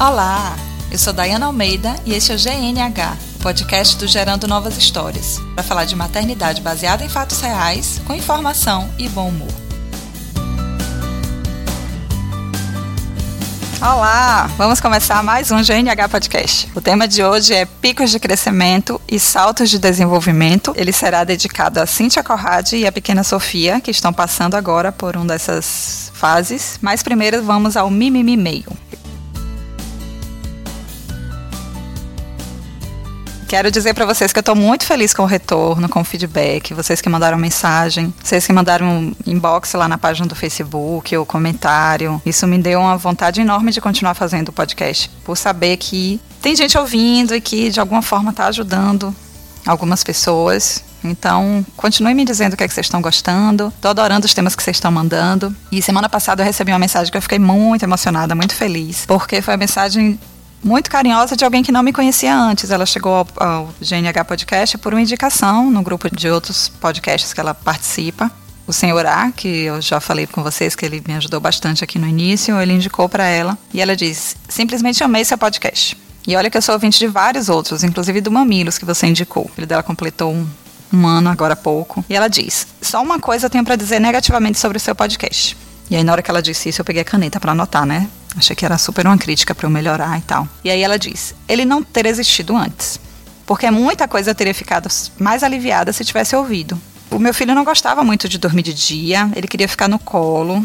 Olá, eu sou Dayana Almeida e este é o GNH, o podcast do Gerando Novas Histórias, para falar de maternidade baseada em fatos reais, com informação e bom humor. Olá, vamos começar mais um GNH Podcast. O tema de hoje é picos de crescimento e saltos de desenvolvimento. Ele será dedicado a Cíntia Corrade e a pequena Sofia, que estão passando agora por uma dessas fases. Mas primeiro vamos ao mimimi meio. Quero dizer para vocês que eu estou muito feliz com o retorno, com o feedback, vocês que mandaram mensagem, vocês que mandaram inbox lá na página do Facebook ou comentário. Isso me deu uma vontade enorme de continuar fazendo o podcast, por saber que tem gente ouvindo e que de alguma forma está ajudando algumas pessoas. Então, continue me dizendo o que, é que vocês estão gostando. Estou adorando os temas que vocês estão mandando. E semana passada eu recebi uma mensagem que eu fiquei muito emocionada, muito feliz. Porque foi a mensagem muito carinhosa de alguém que não me conhecia antes. Ela chegou ao, ao GNH Podcast por uma indicação no grupo de outros podcasts que ela participa. O senhor A, que eu já falei com vocês que ele me ajudou bastante aqui no início, ele indicou para ela e ela disse: simplesmente amei seu podcast. E olha que eu sou ouvinte de vários outros, inclusive do Mamilos que você indicou. O filho dela completou um, um ano agora há pouco. E ela diz: só uma coisa eu tenho para dizer negativamente sobre o seu podcast. E aí, na hora que ela disse isso, eu peguei a caneta para anotar, né? Achei que era super uma crítica para eu melhorar e tal. E aí ela diz: ele não ter existido antes. Porque muita coisa teria ficado mais aliviada se tivesse ouvido. O meu filho não gostava muito de dormir de dia, ele queria ficar no colo.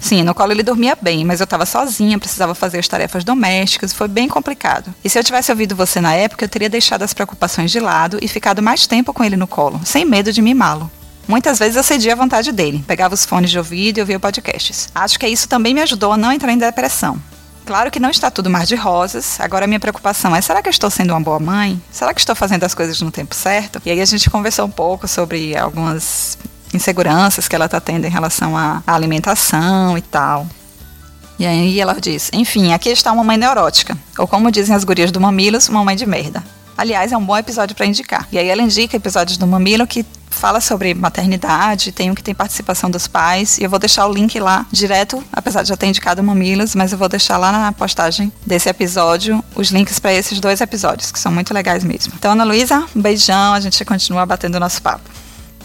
Sim, no colo ele dormia bem, mas eu estava sozinha, precisava fazer as tarefas domésticas, foi bem complicado. E se eu tivesse ouvido você na época, eu teria deixado as preocupações de lado e ficado mais tempo com ele no colo, sem medo de mimá-lo. Muitas vezes eu cedia à vontade dele, pegava os fones de ouvido e ouvia podcasts. Acho que isso também me ajudou a não entrar em depressão. Claro que não está tudo mar de rosas. Agora a minha preocupação é: será que eu estou sendo uma boa mãe? Será que estou fazendo as coisas no tempo certo? E aí a gente conversou um pouco sobre algumas inseguranças que ela está tendo em relação à alimentação e tal. E aí ela diz: enfim, aqui está uma mãe neurótica. Ou como dizem as gurias do Mamilos, uma mãe de merda. Aliás, é um bom episódio para indicar. E aí ela indica episódios do Mamilo que fala sobre maternidade, tem um que tem participação dos pais, e eu vou deixar o link lá direto, apesar de já ter indicado Mamilos, mas eu vou deixar lá na postagem desse episódio os links para esses dois episódios, que são muito legais mesmo. Então, Ana Luísa, um beijão, a gente continua batendo nosso papo.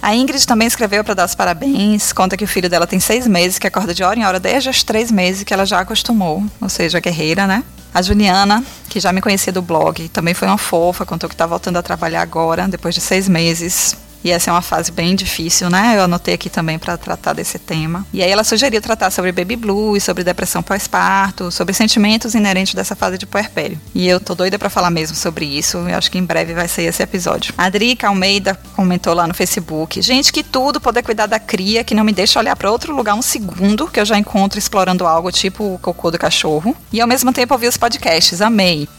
A Ingrid também escreveu para dar os parabéns, conta que o filho dela tem seis meses, que acorda de hora em hora desde os três meses que ela já acostumou, ou seja, guerreira, né? A Juliana, que já me conhecia do blog, também foi uma fofa, contou que está voltando a trabalhar agora, depois de seis meses. E essa é uma fase bem difícil, né? Eu anotei aqui também para tratar desse tema. E aí ela sugeriu tratar sobre baby blues, sobre depressão pós-parto, sobre sentimentos inerentes dessa fase de puerpério. E eu tô doida para falar mesmo sobre isso. Eu acho que em breve vai sair esse episódio. A Drica Almeida comentou lá no Facebook: "Gente, que tudo poder cuidar da cria, que não me deixa olhar para outro lugar um segundo, que eu já encontro explorando algo tipo o cocô do cachorro. E ao mesmo tempo ouvir os podcasts. Amei.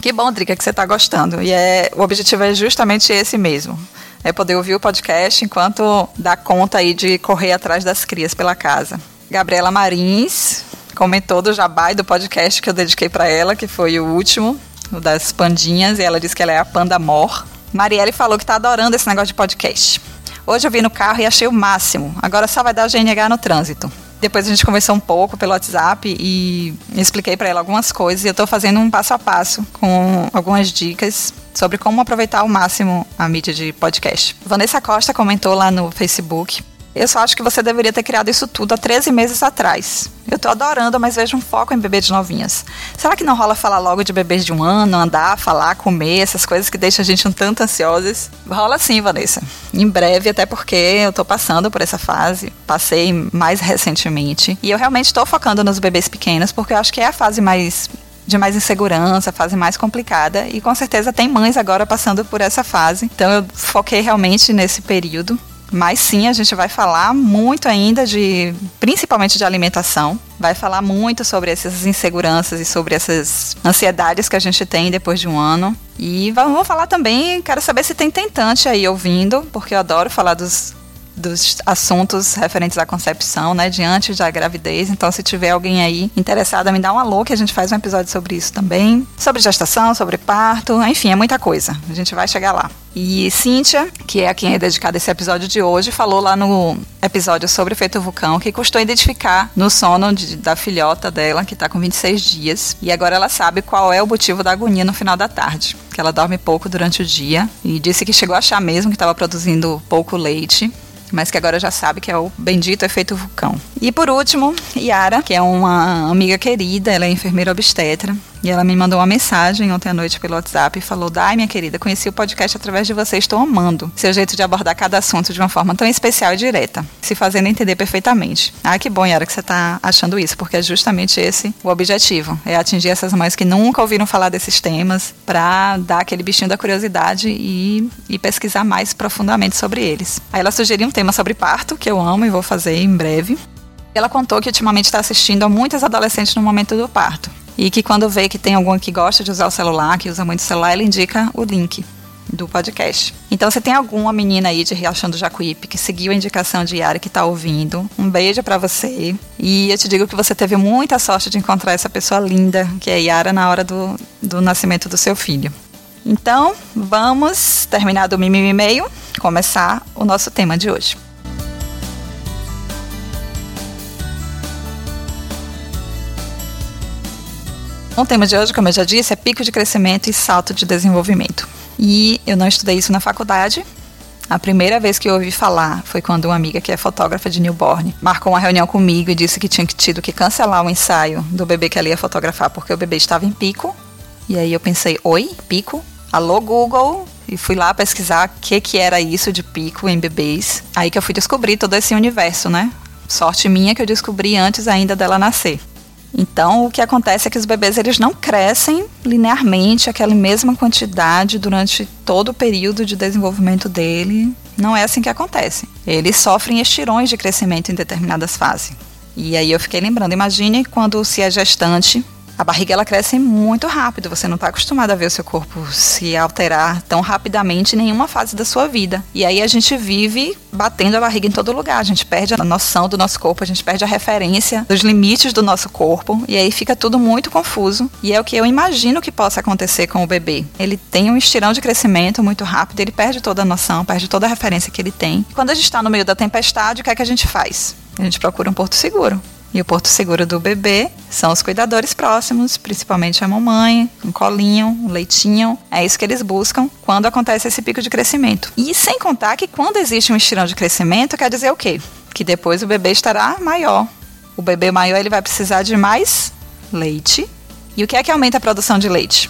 Que bom, Drica, que você está gostando. E é, o objetivo é justamente esse mesmo é poder ouvir o podcast enquanto dá conta aí de correr atrás das crias pela casa. Gabriela Marins comentou do jabá e do podcast que eu dediquei para ela, que foi o último, o das pandinhas, e ela disse que ela é a panda mor. Marielle falou que está adorando esse negócio de podcast. Hoje eu vi no carro e achei o máximo. Agora só vai dar GNH no trânsito. Depois a gente conversou um pouco pelo WhatsApp e expliquei para ela algumas coisas. E eu estou fazendo um passo a passo com algumas dicas sobre como aproveitar ao máximo a mídia de podcast. Vanessa Costa comentou lá no Facebook eu só acho que você deveria ter criado isso tudo há 13 meses atrás. Eu tô adorando, mas vejo um foco em bebê de novinhas. Será que não rola falar logo de bebês de um ano, andar, falar, comer, essas coisas que deixam a gente um tanto ansiosas? Rola sim, Vanessa. Em breve, até porque eu tô passando por essa fase, passei mais recentemente. E eu realmente estou focando nos bebês pequenos, porque eu acho que é a fase mais de mais insegurança, fase mais complicada. E com certeza tem mães agora passando por essa fase. Então eu foquei realmente nesse período. Mas sim, a gente vai falar muito ainda de, principalmente de alimentação. Vai falar muito sobre essas inseguranças e sobre essas ansiedades que a gente tem depois de um ano. E vamos falar também, quero saber se tem tentante aí ouvindo, porque eu adoro falar dos dos assuntos referentes à concepção, né, diante da gravidez. Então, se tiver alguém aí interessado, me dá um alô que a gente faz um episódio sobre isso também, sobre gestação, sobre parto, enfim, é muita coisa. A gente vai chegar lá. E Cíntia, que é a quem é dedicado esse episódio de hoje, falou lá no episódio sobre efeito vulcão que custou identificar no sono de, da filhota dela, que está com 26 dias. E agora ela sabe qual é o motivo da agonia no final da tarde. Que ela dorme pouco durante o dia. E disse que chegou a achar mesmo que estava produzindo pouco leite mas que agora já sabe que é o bendito efeito vulcão. E por último, Yara, que é uma amiga querida, ela é enfermeira obstetra, e ela me mandou uma mensagem ontem à noite pelo WhatsApp e falou: Dai, minha querida, conheci o podcast através de você, estou amando. Seu jeito de abordar cada assunto de uma forma tão especial e direta, se fazendo entender perfeitamente. Ah, que bom, Yara, que você está achando isso, porque é justamente esse o objetivo: é atingir essas mães que nunca ouviram falar desses temas, para dar aquele bichinho da curiosidade e, e pesquisar mais profundamente sobre eles. Aí ela sugeriu um tema sobre parto, que eu amo e vou fazer em breve. Ela contou que ultimamente está assistindo a muitas adolescentes no momento do parto e que quando vê que tem algum que gosta de usar o celular, que usa muito o celular, ela indica o link do podcast. Então, se tem alguma menina aí de Riachão do Jacuípe que seguiu a indicação de Yara que está ouvindo, um beijo para você. E eu te digo que você teve muita sorte de encontrar essa pessoa linda, que é Yara, na hora do, do nascimento do seu filho. Então, vamos terminar do mimimi meio, começar o nosso tema de hoje. O tema de hoje, como eu já disse, é pico de crescimento e salto de desenvolvimento. E eu não estudei isso na faculdade. A primeira vez que eu ouvi falar foi quando uma amiga que é fotógrafa de newborn marcou uma reunião comigo e disse que tinha tido que cancelar o ensaio do bebê que ela ia fotografar porque o bebê estava em pico. E aí eu pensei, oi, pico? Alô Google, e fui lá pesquisar o que, que era isso de pico em bebês. Aí que eu fui descobrir todo esse universo, né? Sorte minha que eu descobri antes ainda dela nascer. Então, o que acontece é que os bebês eles não crescem linearmente aquela mesma quantidade durante todo o período de desenvolvimento dele. Não é assim que acontece. Eles sofrem estirões de crescimento em determinadas fases. E aí eu fiquei lembrando, imagine quando se é gestante a barriga ela cresce muito rápido, você não está acostumado a ver o seu corpo se alterar tão rapidamente em nenhuma fase da sua vida. E aí a gente vive batendo a barriga em todo lugar, a gente perde a noção do nosso corpo, a gente perde a referência dos limites do nosso corpo, e aí fica tudo muito confuso. E é o que eu imagino que possa acontecer com o bebê. Ele tem um estirão de crescimento muito rápido, ele perde toda a noção, perde toda a referência que ele tem. Quando a gente está no meio da tempestade, o que é que a gente faz? A gente procura um porto seguro. E o porto seguro do bebê são os cuidadores próximos, principalmente a mamãe, um colinho, um leitinho. É isso que eles buscam quando acontece esse pico de crescimento. E sem contar que quando existe um estirão de crescimento, quer dizer o quê? Que depois o bebê estará maior. O bebê maior ele vai precisar de mais leite. E o que é que aumenta a produção de leite?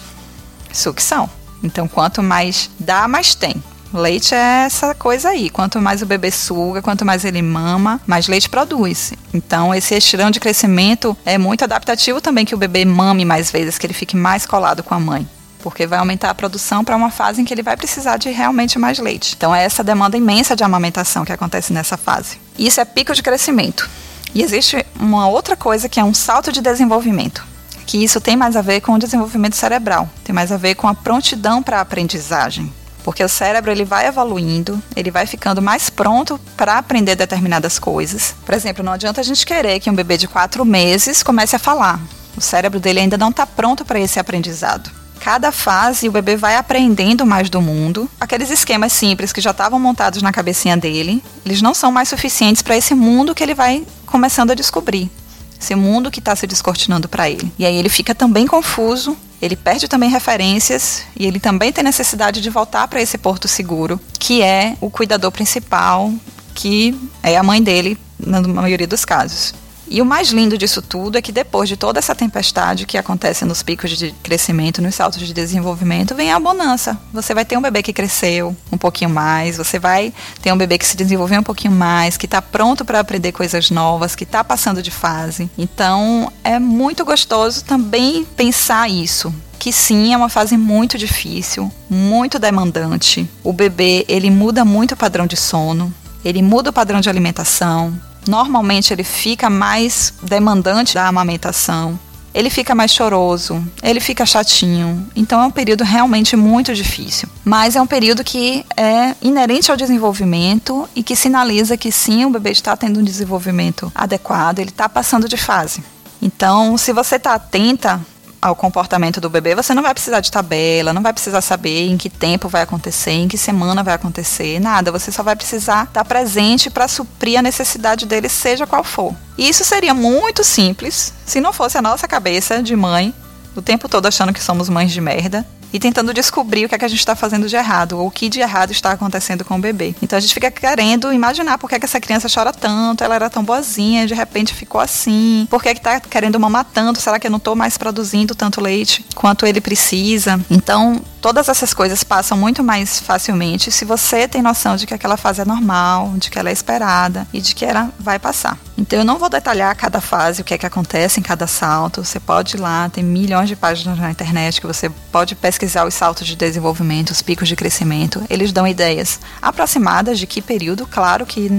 Sucção. Então, quanto mais dá, mais tem. Leite é essa coisa aí. Quanto mais o bebê suga, quanto mais ele mama, mais leite produz. Então, esse estirão de crescimento é muito adaptativo também que o bebê mame mais vezes, que ele fique mais colado com a mãe porque vai aumentar a produção para uma fase em que ele vai precisar de realmente mais leite. Então é essa demanda imensa de amamentação que acontece nessa fase. Isso é pico de crescimento. E existe uma outra coisa que é um salto de desenvolvimento, que isso tem mais a ver com o desenvolvimento cerebral, tem mais a ver com a prontidão para a aprendizagem porque o cérebro ele vai evoluindo, ele vai ficando mais pronto para aprender determinadas coisas. Por exemplo, não adianta a gente querer que um bebê de quatro meses comece a falar. O cérebro dele ainda não está pronto para esse aprendizado. Cada fase o bebê vai aprendendo mais do mundo. Aqueles esquemas simples que já estavam montados na cabecinha dele, eles não são mais suficientes para esse mundo que ele vai começando a descobrir esse mundo que está se descortinando para ele. E aí ele fica também confuso, ele perde também referências e ele também tem necessidade de voltar para esse porto seguro, que é o cuidador principal, que é a mãe dele na maioria dos casos. E o mais lindo disso tudo é que depois de toda essa tempestade que acontece nos picos de crescimento, nos saltos de desenvolvimento, vem a bonança. Você vai ter um bebê que cresceu um pouquinho mais, você vai ter um bebê que se desenvolveu um pouquinho mais, que está pronto para aprender coisas novas, que está passando de fase. Então é muito gostoso também pensar isso que sim, é uma fase muito difícil, muito demandante. O bebê, ele muda muito o padrão de sono, ele muda o padrão de alimentação, Normalmente ele fica mais demandante da amamentação. ele fica mais choroso, ele fica chatinho. Então é um período realmente muito difícil. Mas é um período que é inerente ao desenvolvimento e que sinaliza que sim, o bebê está tendo um desenvolvimento adequado, ele está passando de fase. Então, se você está atenta ao comportamento do bebê, você não vai precisar de tabela, não vai precisar saber em que tempo vai acontecer, em que semana vai acontecer, nada. Você só vai precisar estar presente para suprir a necessidade dele, seja qual for. E isso seria muito simples se não fosse a nossa cabeça de mãe o tempo todo achando que somos mães de merda e tentando descobrir o que é que a gente está fazendo de errado, ou o que de errado está acontecendo com o bebê. Então a gente fica querendo imaginar por que, é que essa criança chora tanto, ela era tão boazinha, de repente ficou assim, por que é que tá querendo mamar tanto, será que eu não estou mais produzindo tanto leite quanto ele precisa? Então, todas essas coisas passam muito mais facilmente se você tem noção de que aquela fase é normal, de que ela é esperada e de que ela vai passar. Então eu não vou detalhar cada fase, o que é que acontece em cada salto. Você pode ir lá, tem milhões de páginas na internet que você pode pesquisar os saltos de desenvolvimento, os picos de crescimento. Eles dão ideias aproximadas de que período, claro que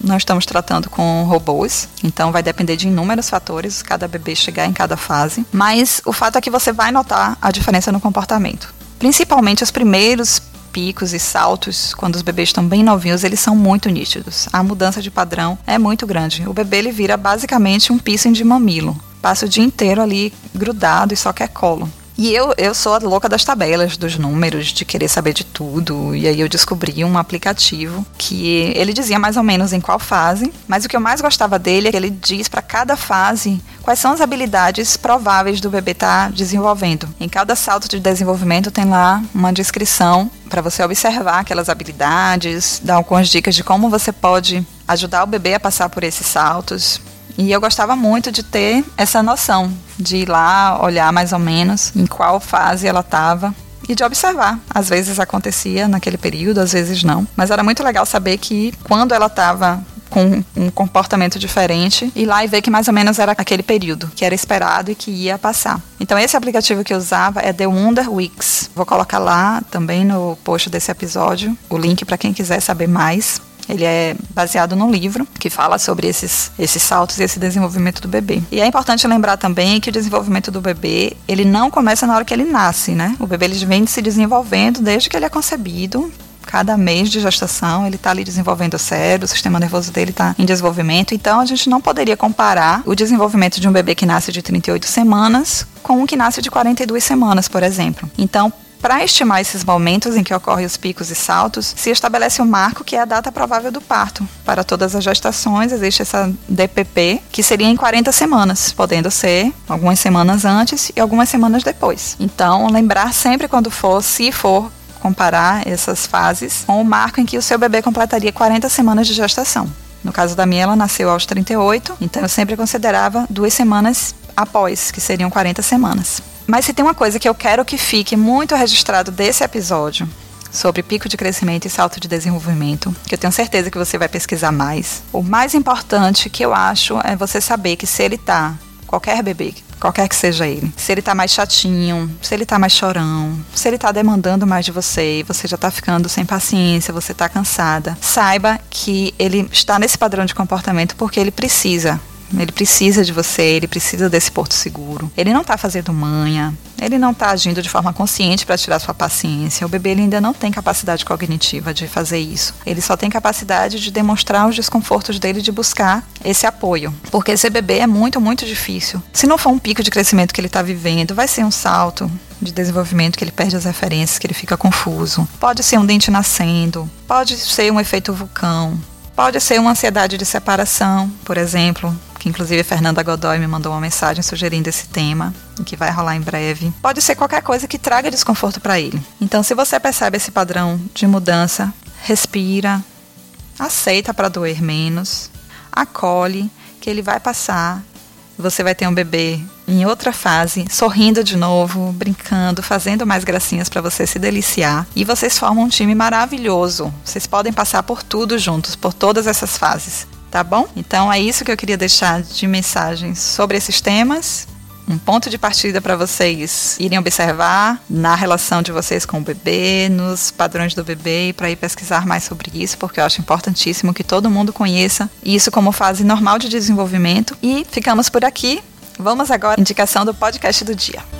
nós estamos tratando com robôs, então vai depender de inúmeros fatores, cada bebê chegar em cada fase. Mas o fato é que você vai notar a diferença no comportamento. Principalmente os primeiros picos e saltos, quando os bebês estão bem novinhos, eles são muito nítidos. A mudança de padrão é muito grande. O bebê ele vira basicamente um piercing de mamilo. Passa o dia inteiro ali grudado e só quer colo. E eu, eu sou a louca das tabelas, dos números, de querer saber de tudo. E aí eu descobri um aplicativo que ele dizia mais ou menos em qual fase, mas o que eu mais gostava dele é que ele diz para cada fase quais são as habilidades prováveis do bebê estar tá desenvolvendo. Em cada salto de desenvolvimento tem lá uma descrição para você observar aquelas habilidades, dar algumas dicas de como você pode ajudar o bebê a passar por esses saltos. E eu gostava muito de ter essa noção, de ir lá, olhar mais ou menos em qual fase ela estava e de observar. Às vezes acontecia naquele período, às vezes não. Mas era muito legal saber que quando ela estava com um comportamento diferente e lá e ver que mais ou menos era aquele período que era esperado e que ia passar. Então esse aplicativo que eu usava é The Wonder Weeks. Vou colocar lá também no post desse episódio o link para quem quiser saber mais. Ele é baseado num livro que fala sobre esses, esses saltos e esse desenvolvimento do bebê. E é importante lembrar também que o desenvolvimento do bebê, ele não começa na hora que ele nasce, né? O bebê ele vem se desenvolvendo desde que ele é concebido, cada mês de gestação ele está ali desenvolvendo o cérebro, o sistema nervoso dele está em desenvolvimento. Então a gente não poderia comparar o desenvolvimento de um bebê que nasce de 38 semanas com um que nasce de 42 semanas, por exemplo. Então, para estimar esses momentos em que ocorrem os picos e saltos, se estabelece um marco que é a data provável do parto. Para todas as gestações, existe essa DPP, que seria em 40 semanas, podendo ser algumas semanas antes e algumas semanas depois. Então, lembrar sempre quando for, se for comparar essas fases com o marco em que o seu bebê completaria 40 semanas de gestação. No caso da minha, ela nasceu aos 38, então eu sempre considerava duas semanas após, que seriam 40 semanas. Mas se tem uma coisa que eu quero que fique muito registrado desse episódio, sobre pico de crescimento e salto de desenvolvimento, que eu tenho certeza que você vai pesquisar mais. O mais importante que eu acho é você saber que se ele tá, qualquer bebê, qualquer que seja ele, se ele tá mais chatinho, se ele tá mais chorão, se ele tá demandando mais de você, você já tá ficando sem paciência, você tá cansada, saiba que ele está nesse padrão de comportamento porque ele precisa ele precisa de você, ele precisa desse porto seguro. Ele não está fazendo manha, ele não está agindo de forma consciente para tirar sua paciência. O bebê ainda não tem capacidade cognitiva de fazer isso. Ele só tem capacidade de demonstrar os desconfortos dele de buscar esse apoio. Porque esse bebê é muito, muito difícil. Se não for um pico de crescimento que ele está vivendo, vai ser um salto de desenvolvimento que ele perde as referências, que ele fica confuso. Pode ser um dente nascendo, pode ser um efeito vulcão, pode ser uma ansiedade de separação, por exemplo, inclusive a Fernanda Godoy me mandou uma mensagem sugerindo esse tema, que vai rolar em breve. Pode ser qualquer coisa que traga desconforto para ele. Então, se você percebe esse padrão de mudança, respira, aceita para doer menos, acolhe que ele vai passar. Você vai ter um bebê em outra fase, sorrindo de novo, brincando, fazendo mais gracinhas para você se deliciar. E vocês formam um time maravilhoso. Vocês podem passar por tudo juntos, por todas essas fases tá bom? Então é isso que eu queria deixar de mensagens sobre esses temas. Um ponto de partida para vocês irem observar na relação de vocês com o bebê, nos padrões do bebê, para ir pesquisar mais sobre isso, porque eu acho importantíssimo que todo mundo conheça isso como fase normal de desenvolvimento. E ficamos por aqui. Vamos agora à indicação do podcast do dia.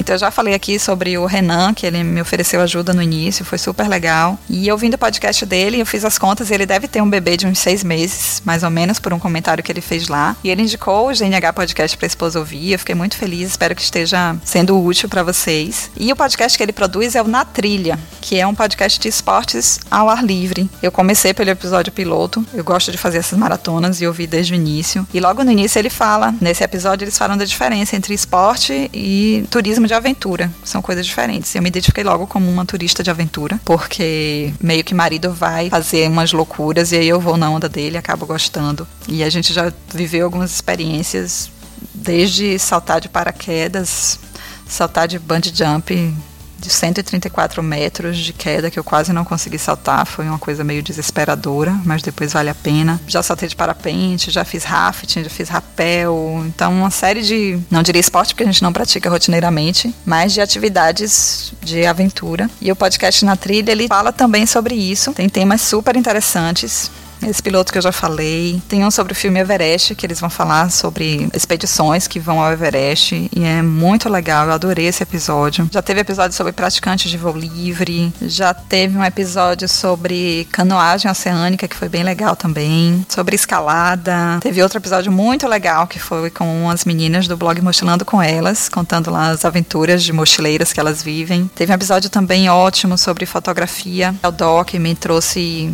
Então eu já falei aqui sobre o Renan, que ele me ofereceu ajuda no início, foi super legal. E ouvindo o podcast dele, eu fiz as contas e ele deve ter um bebê de uns seis meses, mais ou menos, por um comentário que ele fez lá. E ele indicou o GNH Podcast para a esposa ouvir. Eu fiquei muito feliz, espero que esteja sendo útil para vocês. E o podcast que ele produz é o Na Trilha, que é um podcast de esportes ao ar livre. Eu comecei pelo episódio piloto, eu gosto de fazer essas maratonas e ouvi desde o início. E logo no início ele fala, nesse episódio eles falam da diferença entre esporte e turismo de aventura. São coisas diferentes. Eu me identifiquei logo como uma turista de aventura, porque meio que marido vai fazer umas loucuras e aí eu vou na onda dele, acabo gostando. E a gente já viveu algumas experiências, desde saltar de paraquedas, saltar de bungee jump de 134 metros de queda que eu quase não consegui saltar. Foi uma coisa meio desesperadora, mas depois vale a pena. Já saltei de parapente, já fiz rafting, já fiz rapel. Então, uma série de, não diria esporte porque a gente não pratica rotineiramente, mas de atividades de aventura. E o podcast Na Trilha, ele fala também sobre isso. Tem temas super interessantes esse piloto que eu já falei. Tem um sobre o filme Everest, que eles vão falar sobre expedições que vão ao Everest. E é muito legal, eu adorei esse episódio. Já teve episódio sobre praticantes de voo livre. Já teve um episódio sobre canoagem oceânica, que foi bem legal também. Sobre escalada. Teve outro episódio muito legal, que foi com as meninas do blog Mochilando com Elas, contando lá as aventuras de mochileiras que elas vivem. Teve um episódio também ótimo sobre fotografia. O Doc me trouxe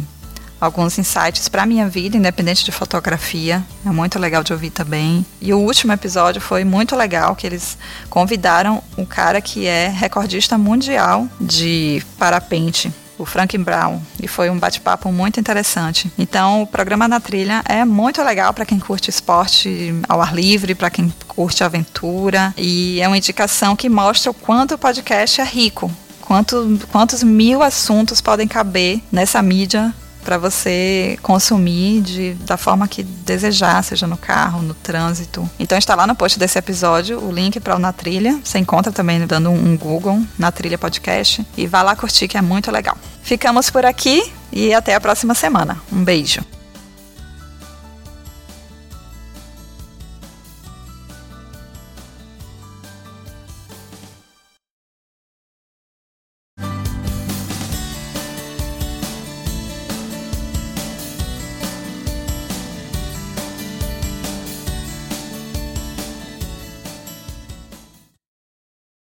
alguns insights para minha vida, independente de fotografia. É muito legal de ouvir também. E o último episódio foi muito legal, que eles convidaram um cara que é recordista mundial de parapente. O Frank Brown, e foi um bate-papo muito interessante. Então, o programa na trilha é muito legal para quem curte esporte ao ar livre, para quem curte aventura, e é uma indicação que mostra o quanto o podcast é rico, quanto, quantos mil assuntos podem caber nessa mídia para você consumir de, da forma que desejar, seja no carro, no trânsito. Então está lá no post desse episódio o link para o Na Trilha. Você encontra também dando um Google Na Trilha Podcast e vá lá curtir que é muito legal. Ficamos por aqui e até a próxima semana. Um beijo.